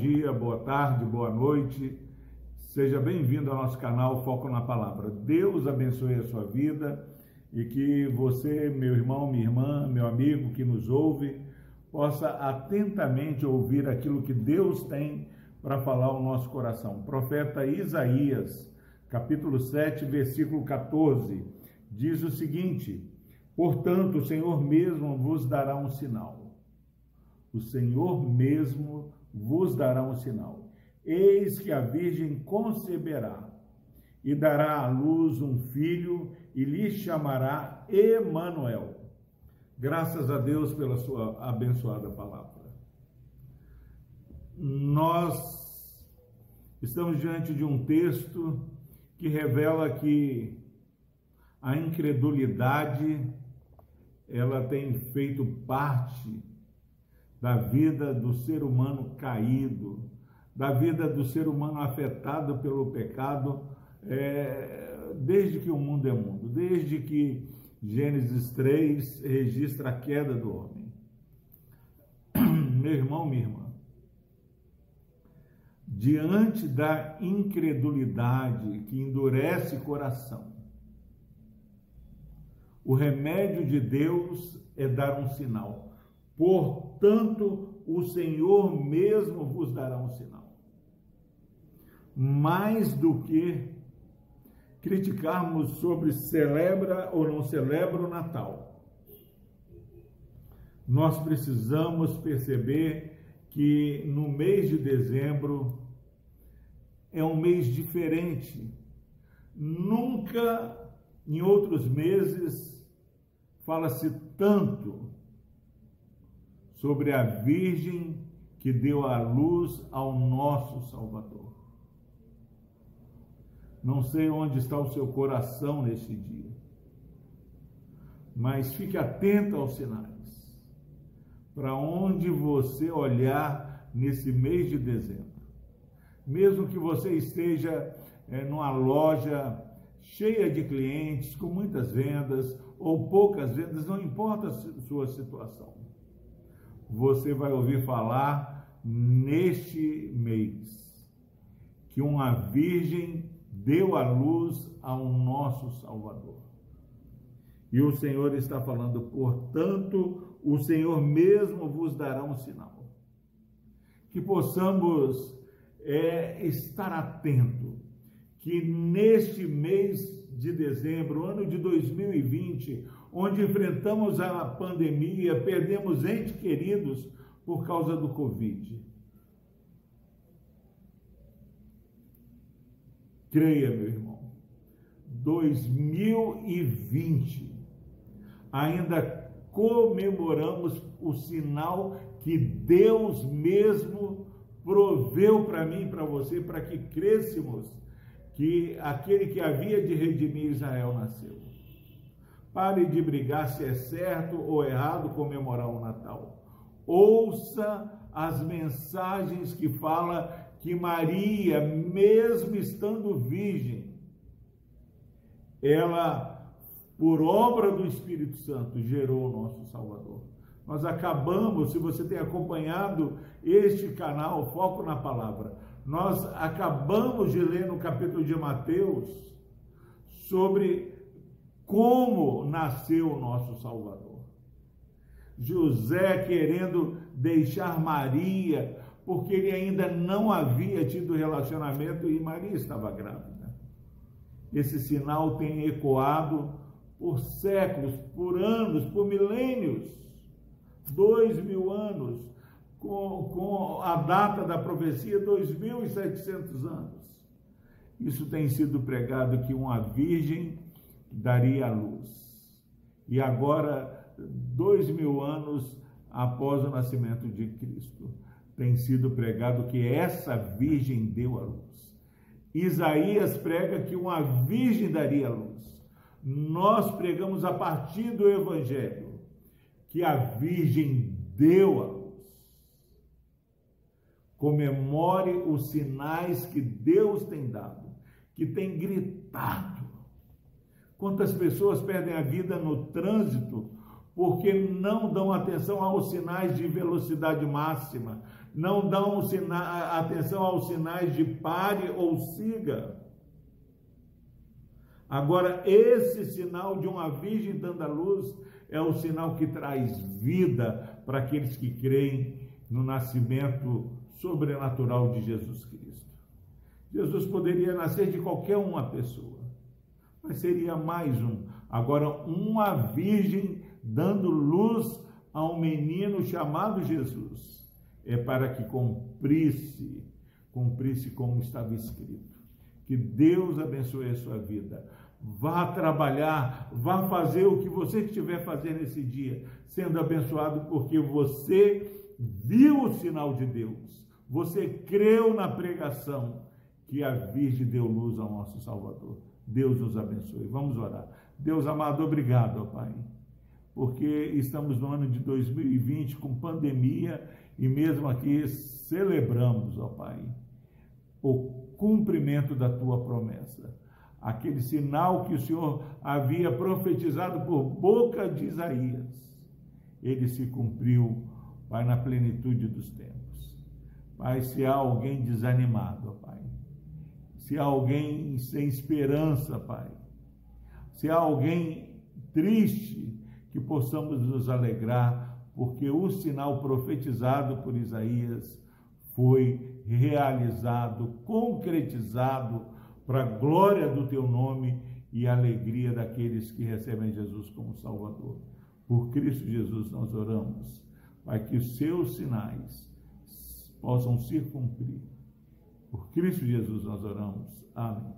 dia, boa tarde, boa noite. Seja bem-vindo ao nosso canal Foco na Palavra. Deus abençoe a sua vida e que você, meu irmão, minha irmã, meu amigo que nos ouve, possa atentamente ouvir aquilo que Deus tem para falar ao nosso coração. profeta Isaías, capítulo 7, versículo 14, diz o seguinte: Portanto, o Senhor mesmo vos dará um sinal. O Senhor mesmo vos dará um sinal. Eis que a Virgem conceberá e dará à luz um filho e lhe chamará Emanuel. Graças a Deus pela sua abençoada palavra. Nós estamos diante de um texto que revela que a incredulidade ela tem feito parte da vida do ser humano caído, da vida do ser humano afetado pelo pecado, é, desde que o mundo é mundo, desde que Gênesis 3 registra a queda do homem. Meu irmão, minha irmã, diante da incredulidade que endurece coração, o remédio de Deus é dar um sinal. Portanto, o Senhor mesmo vos dará um sinal. Mais do que criticarmos sobre celebra ou não celebra o Natal, nós precisamos perceber que no mês de dezembro é um mês diferente. Nunca em outros meses fala-se tanto sobre a Virgem que deu a luz ao nosso Salvador. Não sei onde está o seu coração neste dia, mas fique atento aos sinais. Para onde você olhar nesse mês de dezembro, mesmo que você esteja é, numa loja cheia de clientes, com muitas vendas ou poucas vendas, não importa a sua situação. Você vai ouvir falar neste mês que uma virgem deu a luz ao nosso Salvador. E o Senhor está falando, portanto, o Senhor mesmo vos dará um sinal. Que possamos é, estar atento que neste mês de dezembro, ano de 2020, onde enfrentamos a pandemia, perdemos entes queridos por causa do Covid. Creia, meu irmão, 2020 ainda comemoramos o sinal que Deus mesmo proveu para mim e para você, para que crescemos que aquele que havia de redimir Israel nasceu. Pare de brigar se é certo ou errado comemorar o Natal. Ouça as mensagens que fala que Maria, mesmo estando virgem, ela, por obra do Espírito Santo, gerou o nosso Salvador. Nós acabamos, se você tem acompanhado este canal, Foco na Palavra, nós acabamos de ler no capítulo de Mateus sobre como nasceu o nosso Salvador. José querendo deixar Maria, porque ele ainda não havia tido relacionamento e Maria estava grávida. Esse sinal tem ecoado por séculos, por anos, por milênios, dois mil anos, com, com a data da profecia, 2.700 anos. Isso tem sido pregado que uma virgem daria luz. E agora, dois mil anos após o nascimento de Cristo, tem sido pregado que essa virgem deu a luz. Isaías prega que uma virgem daria luz. Nós pregamos a partir do Evangelho que a virgem deu a luz comemore os sinais que Deus tem dado, que tem gritado. Quantas pessoas perdem a vida no trânsito porque não dão atenção aos sinais de velocidade máxima, não dão atenção aos sinais de pare ou siga. Agora, esse sinal de uma virgem dando a luz é o sinal que traz vida para aqueles que creem no nascimento sobrenatural de Jesus Cristo. Jesus poderia nascer de qualquer uma pessoa, mas seria mais um. Agora, uma virgem dando luz a um menino chamado Jesus, é para que cumprisse, cumprisse como estava escrito. Que Deus abençoe a sua vida. Vá trabalhar, vá fazer o que você estiver fazendo esse dia, sendo abençoado porque você viu o sinal de Deus, você creu na pregação que a Virgem deu luz ao nosso Salvador. Deus nos abençoe. Vamos orar. Deus amado, obrigado, ó Pai, porque estamos no ano de 2020 com pandemia e mesmo aqui celebramos, ó Pai, o cumprimento da tua promessa aquele sinal que o Senhor havia profetizado por boca de Isaías, ele se cumpriu, Pai, na plenitude dos tempos. Pai, se há alguém desanimado, Pai, se há alguém sem esperança, Pai, se há alguém triste, que possamos nos alegrar, porque o sinal profetizado por Isaías foi realizado, concretizado para a glória do teu nome e a alegria daqueles que recebem Jesus como Salvador. Por Cristo Jesus nós oramos, para que os seus sinais possam se cumprir. Por Cristo Jesus nós oramos. Amém.